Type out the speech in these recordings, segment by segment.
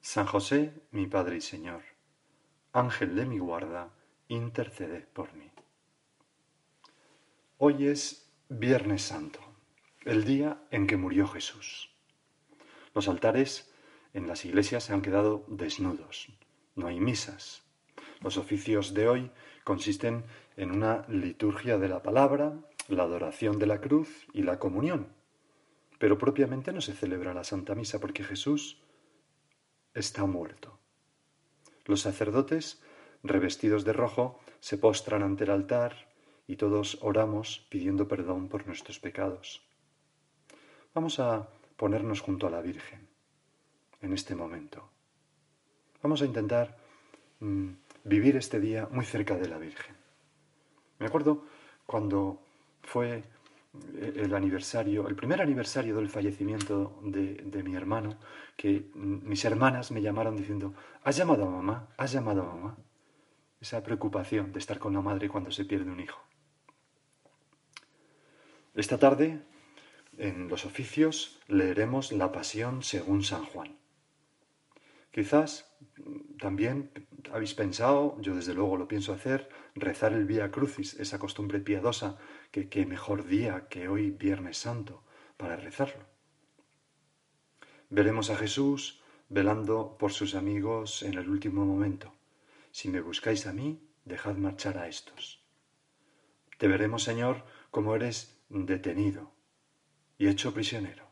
San José, mi Padre y Señor, Ángel de mi guarda, intercede por mí. Hoy es Viernes Santo, el día en que murió Jesús. Los altares en las iglesias se han quedado desnudos, no hay misas. Los oficios de hoy consisten en una liturgia de la palabra, la adoración de la cruz y la comunión. Pero propiamente no se celebra la Santa Misa porque Jesús está muerto. Los sacerdotes, revestidos de rojo, se postran ante el altar y todos oramos pidiendo perdón por nuestros pecados. Vamos a ponernos junto a la Virgen en este momento. Vamos a intentar mm, vivir este día muy cerca de la Virgen. Me acuerdo cuando fue el aniversario, el primer aniversario del fallecimiento de, de, mi hermano, que mis hermanas me llamaron diciendo, ¿has llamado a mamá? ¿Has llamado a mamá? Esa preocupación de estar con la madre cuando se pierde un hijo. Esta tarde, en los oficios, leeremos la pasión según San Juan. Quizás también habéis pensado, yo desde luego lo pienso hacer, rezar el Vía Crucis, esa costumbre piadosa, que qué mejor día que hoy Viernes Santo para rezarlo. Veremos a Jesús velando por sus amigos en el último momento. Si me buscáis a mí, dejad marchar a estos. Te veremos, Señor, como eres detenido y hecho prisionero.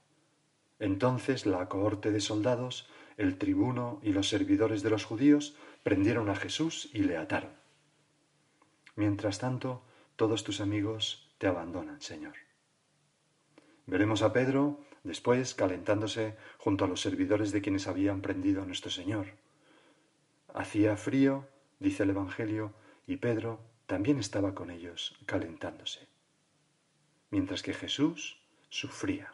Entonces la cohorte de soldados el tribuno y los servidores de los judíos prendieron a Jesús y le ataron. Mientras tanto, todos tus amigos te abandonan, Señor. Veremos a Pedro después calentándose junto a los servidores de quienes habían prendido a nuestro Señor. Hacía frío, dice el Evangelio, y Pedro también estaba con ellos calentándose. Mientras que Jesús sufría.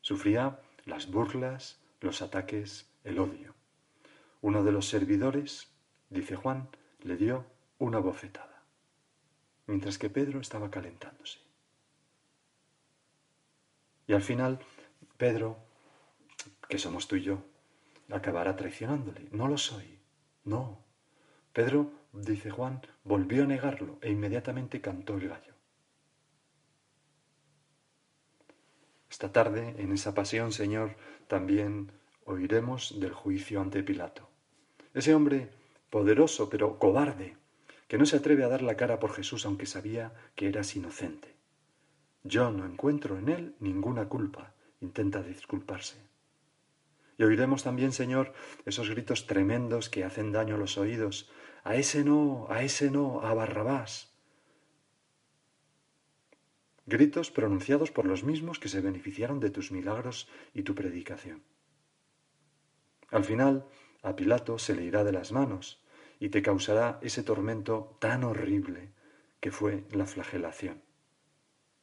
Sufría las burlas, los ataques, el odio. Uno de los servidores, dice Juan, le dio una bofetada, mientras que Pedro estaba calentándose. Y al final, Pedro, que somos tú y yo, acabará traicionándole. No lo soy. No. Pedro, dice Juan, volvió a negarlo e inmediatamente cantó el gallo. Esta tarde, en esa pasión, Señor, también oiremos del juicio ante Pilato. Ese hombre poderoso pero cobarde, que no se atreve a dar la cara por Jesús aunque sabía que eras inocente. Yo no encuentro en él ninguna culpa, intenta disculparse. Y oiremos también, Señor, esos gritos tremendos que hacen daño a los oídos. A ese no, a ese no, a Barrabás. Gritos pronunciados por los mismos que se beneficiaron de tus milagros y tu predicación. Al final, a Pilato se le irá de las manos y te causará ese tormento tan horrible que fue la flagelación.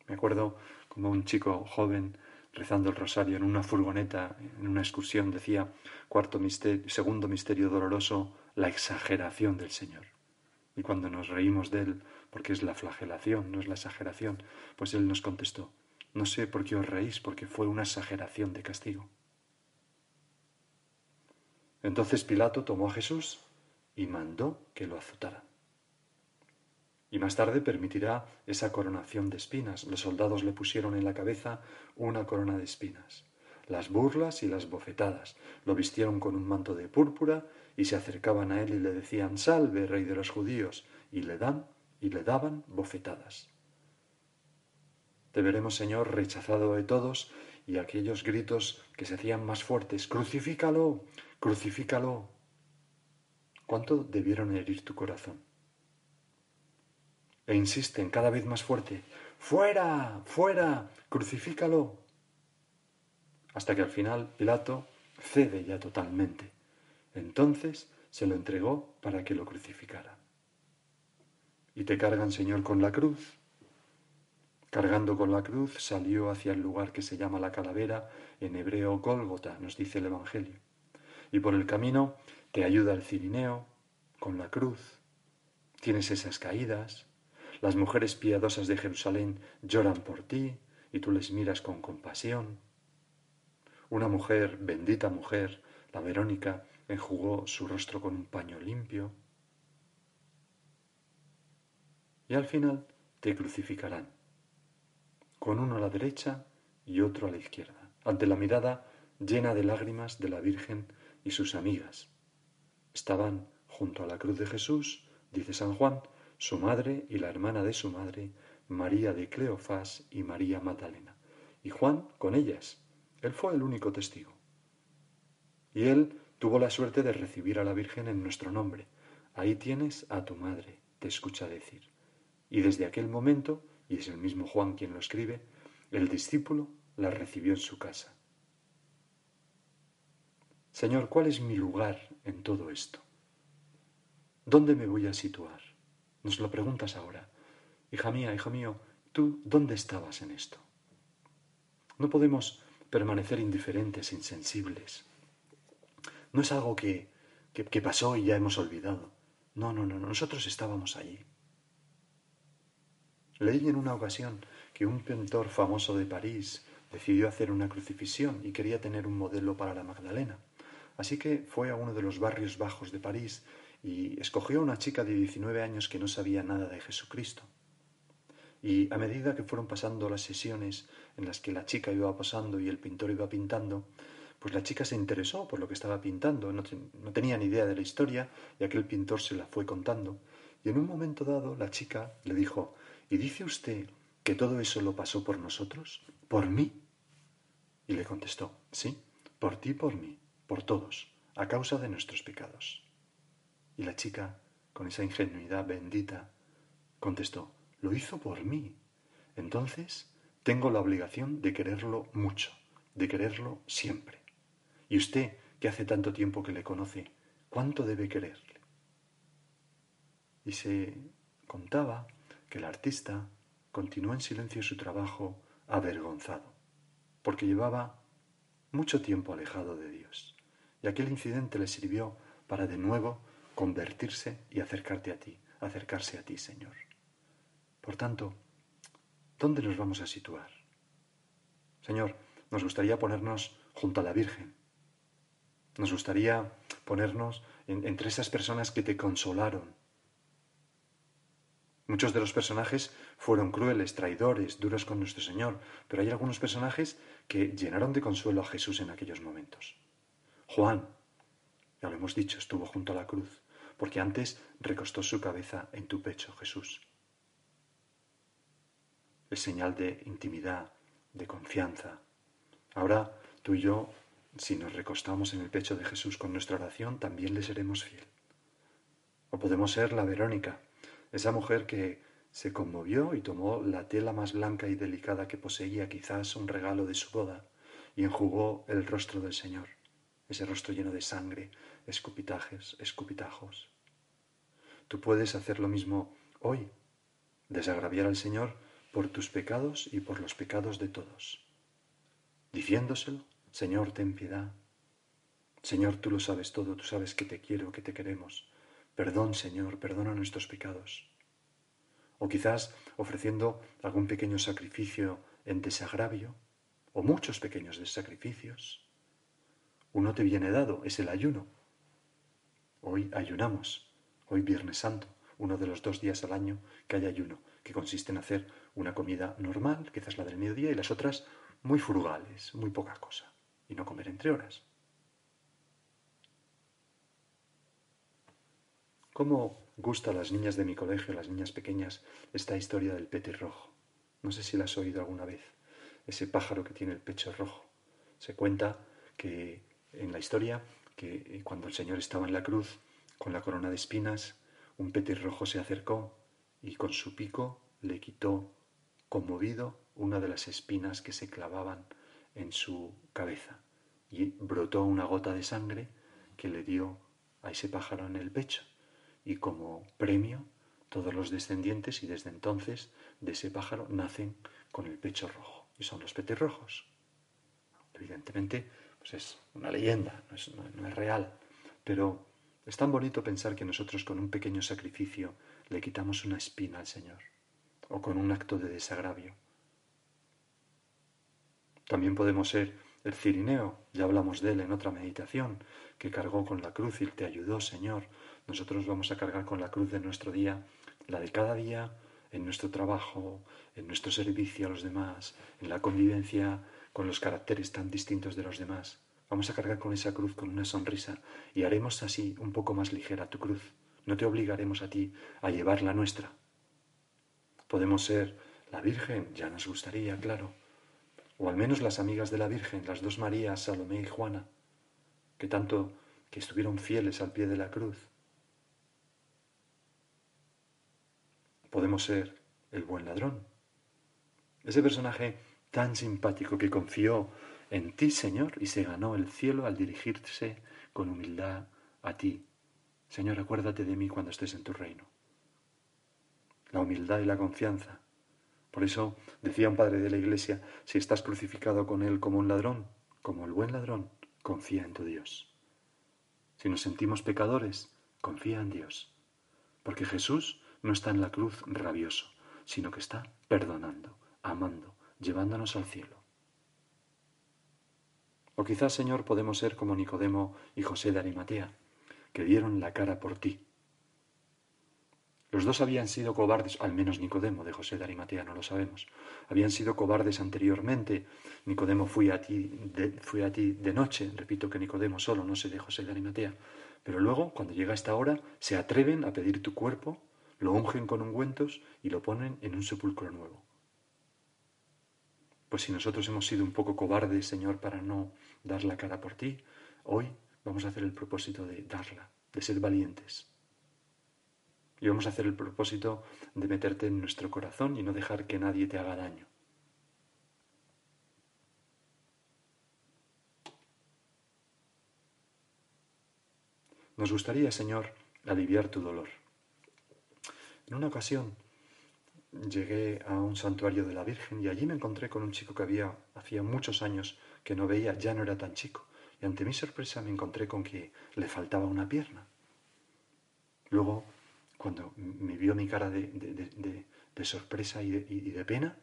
Me acuerdo como un chico joven rezando el rosario en una furgoneta, en una excursión, decía, cuarto misterio, segundo misterio doloroso, la exageración del Señor. Y cuando nos reímos de él, porque es la flagelación, no es la exageración, pues él nos contestó, no sé por qué os reís, porque fue una exageración de castigo. Entonces Pilato tomó a Jesús y mandó que lo azotaran. Y más tarde permitirá esa coronación de espinas. Los soldados le pusieron en la cabeza una corona de espinas. Las burlas y las bofetadas. Lo vistieron con un manto de púrpura y se acercaban a él y le decían, Salve, rey de los judíos, y le dan y le daban bofetadas. Te veremos, Señor, rechazado de todos y aquellos gritos que se hacían más fuertes, Crucifícalo, crucifícalo. ¿Cuánto debieron herir tu corazón? E insisten cada vez más fuerte, fuera, fuera, crucifícalo. Hasta que al final Pilato cede ya totalmente Entonces se lo entregó para que lo crucificara. Y te cargan, Señor, con la cruz. Cargando con la cruz salió hacia el lugar que se llama la calavera, en hebreo Gólgota, nos dice el Evangelio. Y por el camino te ayuda el cirineo con la cruz. Tienes esas caídas. Las mujeres piadosas de Jerusalén lloran por ti y tú les miras con compasión. Una mujer, bendita mujer, la Verónica, enjugó su rostro con un paño limpio. Y al final te crucificarán, con uno a la derecha y otro a la izquierda, ante la mirada llena de lágrimas de la Virgen y sus amigas. Estaban junto a la cruz de Jesús, dice San Juan, su madre y la hermana de su madre, María de Cleofás y María Magdalena. Y Juan con ellas, él fue el único testigo. Y él tuvo la suerte de recibir a la Virgen en nuestro nombre. Ahí tienes a tu madre, te escucha decir. Y desde aquel momento, y es el mismo Juan quien lo escribe, el discípulo la recibió en su casa. Señor, ¿cuál es mi lugar en todo esto? ¿Dónde me voy a situar? Nos lo preguntas ahora. Hija mía, hijo mío, ¿tú dónde estabas en esto? No podemos permanecer indiferentes, insensibles. No es algo que, que, pasó y ya hemos olvidado. No, no, no, nosotros estábamos allí. Leí en una ocasión que un pintor famoso de París decidió hacer una crucifixión y quería tener un modelo para la Magdalena. Así que fue a uno de los barrios bajos de París y escogió a una chica de 19 años que no sabía nada de Jesucristo. Y a medida que fueron pasando las sesiones en las que la chica iba pasando y el pintor iba pintando, pues la chica se interesó por lo que estaba pintando, no, tenía ni idea de la historia y aquel pintor se la fue contando. Y en un momento dado la chica le dijo, ¿y dice usted que todo eso lo pasó por nosotros? ¿Por mí? Y le contestó, sí, por ti, por mí, por todos, a causa de nuestros pecados. Y la chica, con esa ingenuidad bendita, contestó, lo hizo por mí. Entonces tengo la obligación de quererlo mucho, de quererlo siempre. Y usted, que hace tanto tiempo que le conoce, ¿cuánto debe quererle? Y se contaba que el artista continuó en silencio su trabajo avergonzado, porque llevaba mucho tiempo alejado de Dios. Y aquel incidente le sirvió para de nuevo convertirse y acercarte a ti, acercarse a ti, Señor. Por tanto, ¿dónde nos vamos a situar? Señor, nos gustaría ponernos junto a la Virgen. Nos gustaría ponernos entre esas personas que te consolaron. Muchos de los personajes fueron crueles, traidores, duros con nuestro Señor, pero hay algunos personajes que llenaron de consuelo a Jesús en aquellos momentos. Juan, ya lo hemos dicho, estuvo junto a la cruz, porque antes recostó su cabeza en tu pecho, Jesús es señal de intimidad, de confianza. Ahora tú y yo, si nos recostamos en el pecho de Jesús con nuestra oración, también le seremos fiel. O podemos ser la Verónica, esa mujer que se conmovió y tomó la tela más blanca y delicada que poseía, quizás un regalo de su boda, y enjugó el rostro del Señor, ese rostro lleno de sangre, escupitajes, escupitajos. Tú puedes hacer lo mismo hoy, desagraviar al Señor por tus pecados y por los pecados de todos, diciéndoselo, Señor, ten piedad. Señor, tú lo sabes todo, tú sabes que te quiero, que te queremos. Perdón, Señor, perdona nuestros pecados. O quizás ofreciendo algún pequeño sacrificio en desagravio, o muchos pequeños sacrificios. Uno te viene dado, es el ayuno. Hoy ayunamos, hoy Viernes Santo, uno de los dos días al año que hay ayuno, que consiste en hacer una comida normal, quizás la del mediodía, y las otras muy frugales, muy poca cosa, y no comer entre horas. ¿Cómo gusta a las niñas de mi colegio, las niñas pequeñas, esta historia del petirrojo? No sé si la has oído alguna vez, ese pájaro que tiene el pecho rojo. Se cuenta que en la historia que cuando el Señor estaba en la cruz con la corona de espinas, un petirrojo se acercó y con su pico le quitó conmovido una de las espinas que se clavaban en su cabeza y brotó una gota de sangre que le dio a ese pájaro en el pecho y como premio todos los descendientes y desde entonces de ese pájaro nacen con el pecho rojo y son los petirrojos. Evidentemente, pues es una leyenda, no es, no es real, pero es tan bonito pensar que nosotros con un pequeño sacrificio le quitamos una espina al Señor o con un acto de desagravio. También podemos ser el cirineo, ya hablamos de él en otra meditación, que cargó con la cruz y te ayudó, Señor. Nosotros vamos a cargar con la cruz de nuestro día, la de cada día, en nuestro trabajo, en nuestro servicio a los demás, en la convivencia con los caracteres tan distintos de los demás. Vamos a cargar con esa cruz con una sonrisa y haremos así un poco más ligera tu cruz. No te obligaremos a ti a llevar la nuestra. Podemos ser la Virgen, ya nos gustaría, claro, o al menos las amigas de la Virgen, las dos Marías, Salomé y Juana, que tanto que estuvieron fieles al pie de la cruz. Podemos ser el buen ladrón, ese personaje tan simpático que confió en ti, Señor, y se ganó el cielo al dirigirse con humildad a ti. Señor, acuérdate de mí cuando estés en tu reino. La humildad y la confianza por eso decía un padre de la iglesia, si estás crucificado con él como un ladrón, como el buen ladrón, confía en tu Dios. Si nos sentimos pecadores, confía en Dios. Porque Jesús no está en la cruz rabioso, sino que está perdonando, amando, llevándonos al cielo. O quizás, Señor, podemos ser como Nicodemo y José de Arimatea, que dieron la cara por ti, los dos habían sido cobardes, al menos Nicodemo de José de Arimatea, no lo sabemos. Habían sido cobardes anteriormente. Nicodemo fui a ti de, fui a ti de noche, repito que Nicodemo solo, no sé de José de Arimatea. Pero luego, cuando llega esta hora, se atreven a pedir tu cuerpo, lo ungen con ungüentos y lo ponen en un sepulcro nuevo. Pues si nosotros hemos sido un poco cobardes, Señor, para no dar la cara por ti, hoy vamos a hacer el propósito de darla, de ser valientes. Y vamos a hacer el propósito de meterte en nuestro corazón y no dejar que nadie te haga daño. Nos gustaría, Señor, aliviar tu dolor. En una ocasión llegué a un santuario de la Virgen y allí me encontré con un chico que había hacía muchos años que no veía, ya no era tan chico. Y ante mi sorpresa me encontré con que le faltaba una pierna. Luego cuando me vio mi cara de, sorpresa y, de, pena,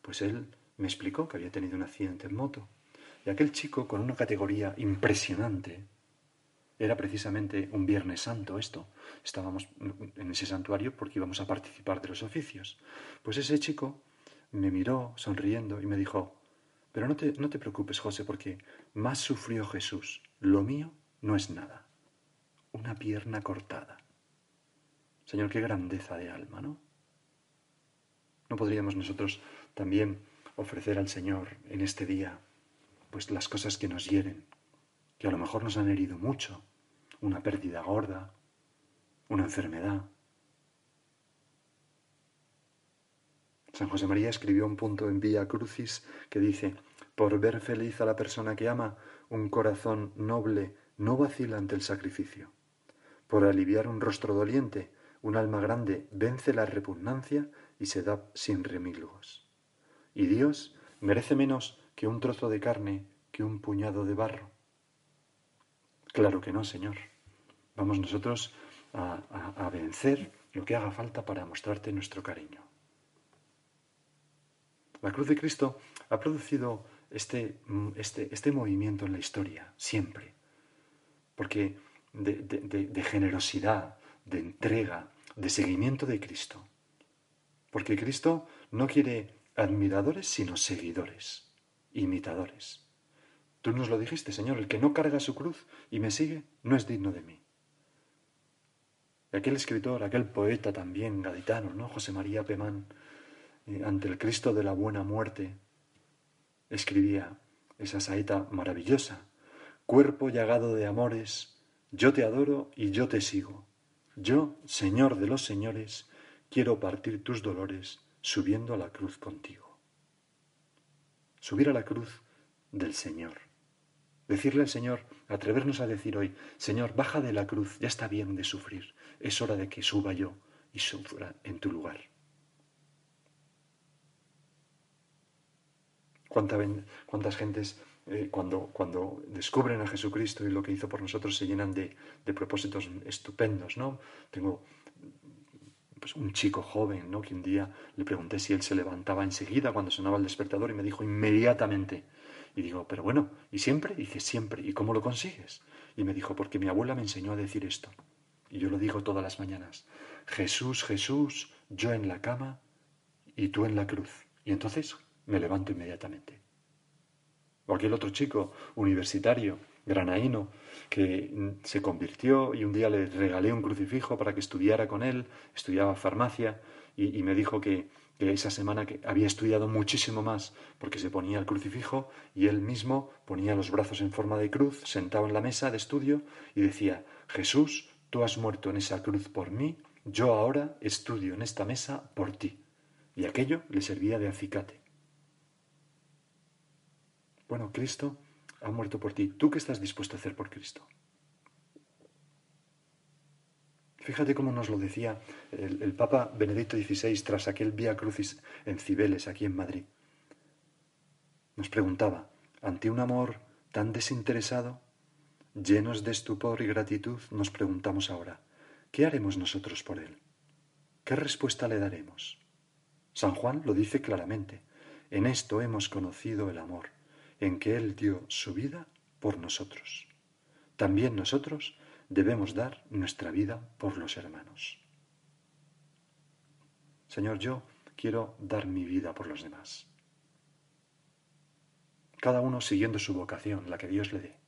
pues él me explicó que había tenido un accidente en moto. Y aquel chico, con una categoría impresionante, era precisamente un Viernes Santo esto. Estábamos en ese santuario porque íbamos a participar de los oficios. Pues ese chico me miró sonriendo y me dijo, pero no te, no te preocupes, José, porque más sufrió Jesús. Lo mío no es nada. Una pierna cortada. Señor, qué grandeza de alma, ¿no? ¿No podríamos nosotros también ofrecer al Señor en este día, pues las cosas que nos hieren, que a lo mejor nos han herido mucho, una pérdida gorda, una enfermedad? San José María escribió un punto en Vía Crucis que dice, por ver feliz a la persona que ama, un corazón noble no vacila ante el sacrificio. Por aliviar un rostro doliente, un alma grande vence la repugnancia y se da sin remilgos. Y Dios merece menos que un trozo de carne, que un puñado de barro. Claro que no, Señor. Vamos nosotros a, vencer lo que haga falta para mostrarte nuestro cariño. La cruz de Cristo ha producido este, este, este movimiento en la historia, siempre, porque de generosidad, de entrega, de seguimiento de Cristo. Porque Cristo no quiere admiradores, sino seguidores, imitadores. Tú nos lo dijiste, Señor, el que no carga su cruz y me sigue no es digno de mí. Aquel escritor, aquel poeta también gaditano, ¿no? José María Pemán, eh, ante el Cristo de la buena muerte, escribía esa saeta maravillosa, cuerpo llagado de amores, yo te adoro y yo te sigo. Yo, Señor de los señores, quiero partir tus dolores subiendo a la cruz contigo. Subir a la cruz del Señor, Decirle al Señor, atrevernos a decir hoy, Señor, baja de la cruz, ya está bien de sufrir, es hora de que suba yo y sufra en tu lugar. ¿Cuántas gentes eh, cuando, cuando descubren a Jesucristo y lo que hizo por nosotros se llenan de, de propósitos estupendos, ¿no? Tengo pues, un chico joven, ¿no? Que un día le pregunté si él se levantaba enseguida cuando sonaba el despertador y me dijo inmediatamente. Y digo, pero bueno, ¿y siempre? Y dice, siempre. ¿Y cómo lo consigues? Y me dijo, porque mi abuela me enseñó a decir esto. Y yo lo digo todas las mañanas. Jesús, Jesús, yo en la cama y tú en la cruz. Y entonces me levanto inmediatamente. O aquel otro chico universitario, granaíno, que se convirtió y un día le regalé un crucifijo para que estudiara con él, estudiaba farmacia y, me dijo que, que, esa semana que había estudiado muchísimo más porque se ponía el crucifijo y él mismo ponía los brazos en forma de cruz, sentado en la mesa de estudio y decía, Jesús, tú has muerto en esa cruz por mí, yo ahora estudio en esta mesa por ti. Y aquello le servía de acicate. Bueno, Cristo ha muerto por ti. ¿Tú qué estás dispuesto a hacer por Cristo? Fíjate cómo nos lo decía el, Papa Benedicto XVI tras aquel Vía Crucis en Cibeles, aquí en Madrid. Nos preguntaba, ante un amor tan desinteresado, llenos de estupor y gratitud, nos preguntamos ahora, ¿qué haremos nosotros por él? ¿Qué respuesta le daremos? San Juan lo dice claramente, en esto hemos conocido el amor en que Él dio su vida por nosotros. También nosotros debemos dar nuestra vida por los hermanos. Señor, yo quiero dar mi vida por los demás. Cada uno siguiendo su vocación, la que Dios le dé.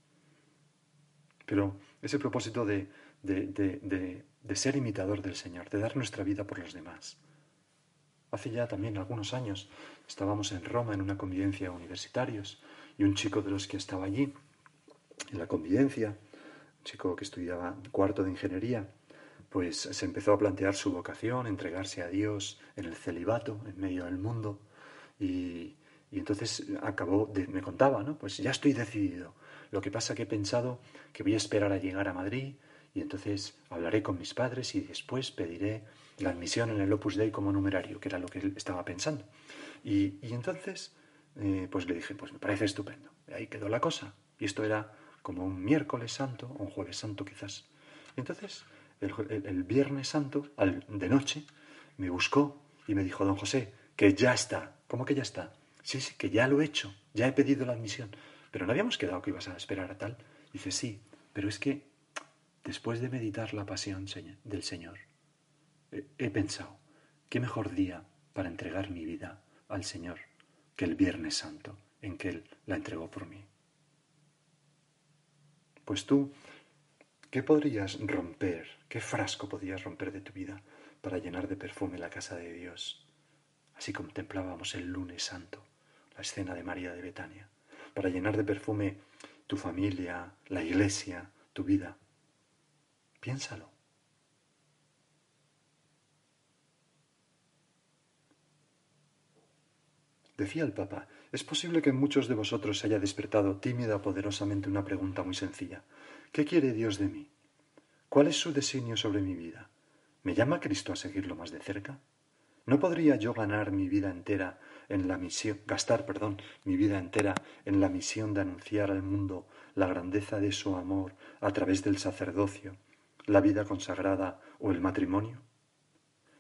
Pero ese propósito de, de, ser imitador del Señor, de dar nuestra vida por los demás. Hace ya también algunos años estábamos en Roma en una convivencia universitarios y un chico de los que estaba allí, en la convivencia, un chico que estudiaba cuarto de ingeniería, pues se empezó a plantear su vocación, entregarse a Dios en el celibato, en medio del mundo, y, entonces acabó, me contaba, ¿no? Pues ya estoy decidido. Lo que pasa que he pensado que voy a esperar a llegar a Madrid y entonces hablaré con mis padres y después pediré la admisión en el Opus Dei como numerario, que era lo que él estaba pensando. Y, y entonces eh, pues le dije, pues me parece estupendo. Y ahí quedó la cosa. Y esto era como un miércoles santo, o un jueves santo quizás. Entonces, el, viernes santo, al, de noche, me buscó y me dijo, don José, que ya está. ¿Cómo que ya está? Sí, sí, que ya lo he hecho, ya he pedido la admisión. Pero no habíamos quedado que ibas a esperar a tal. Dice, sí, pero es que después de meditar la pasión del Señor, he pensado, ¿qué mejor día para entregar mi vida al Señor que el Viernes Santo en que Él la entregó por mí. Pues tú, ¿qué podrías romper? ¿Qué frasco podrías romper de tu vida para llenar de perfume la casa de Dios? Así contemplábamos el lunes santo, la escena de María de Betania, para llenar de perfume tu familia, la iglesia, tu vida. Piénsalo. Decía el Papa, es posible que muchos de vosotros se haya despertado tímida o poderosamente una pregunta muy sencilla. ¿Qué quiere Dios de mí? ¿Cuál es su designio sobre mi vida? ¿Me llama Cristo a seguirlo más de cerca? ¿No podría yo ganar mi vida entera en la misión, gastar, perdón, mi vida entera en la misión de anunciar al mundo la grandeza de su amor a través del sacerdocio, la vida consagrada o el matrimonio?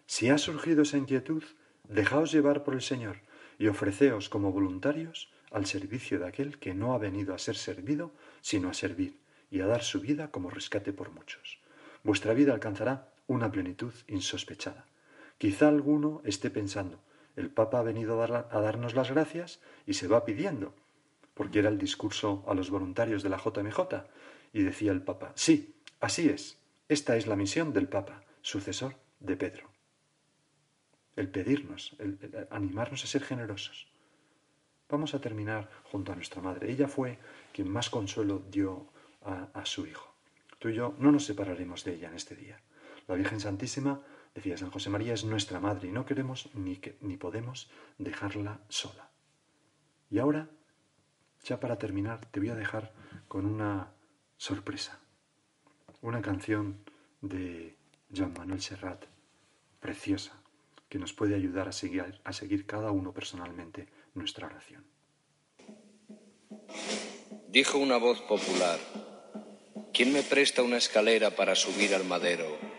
Si ha surgido esa inquietud, dejaos llevar por el Señor, y ofreceos como voluntarios al servicio de aquel que no ha venido a ser servido, sino a servir y a dar su vida como rescate por muchos. Vuestra vida alcanzará una plenitud insospechada. Quizá alguno esté pensando, el Papa ha venido a, darnos las gracias y se va pidiendo, porque era el discurso a los voluntarios de la JMJ, y decía el Papa, sí, así es, esta es la misión del Papa, sucesor de Pedro el pedirnos, el, animarnos a ser generosos. Vamos a terminar junto a nuestra madre. Ella fue quien más consuelo dio a, su hijo. Tú y yo no nos separaremos de ella en este día. La Virgen Santísima, decía San José María, es nuestra madre y no queremos ni, que, ni podemos dejarla sola. Y ahora Ya para terminar, te voy a dejar con una sorpresa. Una canción de Joan Manuel Serrat, preciosa, que nos puede ayudar a seguir, a seguir cada uno personalmente nuestra oración. Dijo una voz popular, ¿quién me presta una escalera para subir al madero?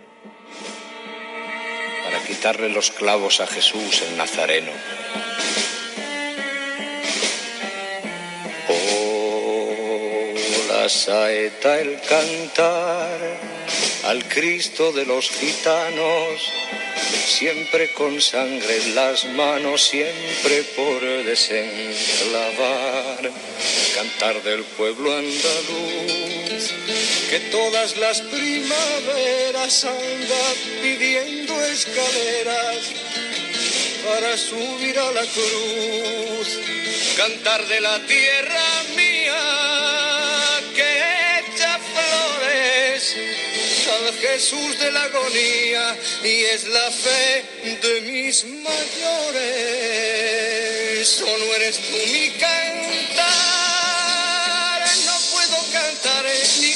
Quitarle los clavos a Jesús el Nazareno. la saeta el cantar al Cristo de los gitanos, siempre con sangre en las manos, siempre por desenclavar, cantar del pueblo andaluz, que todas las primaveras anda pidiendo escaleras para subir a la cruz, cantar de la tierra al Jesús de la agonía y es la fe de mis mayores. O no eres tú mi cantar, no puedo cantar ni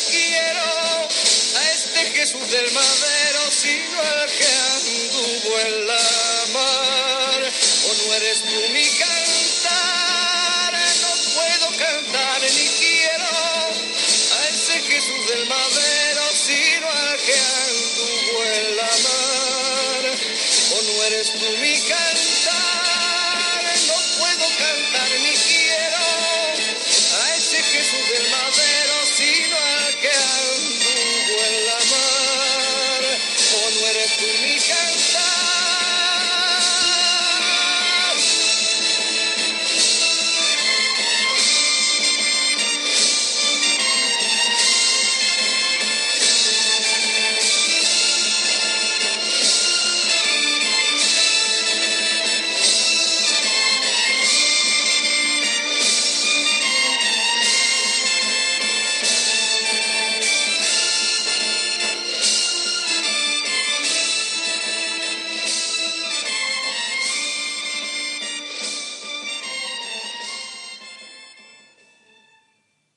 Jesús del madero, sino al que anduvo en la mar. O no eres tú mi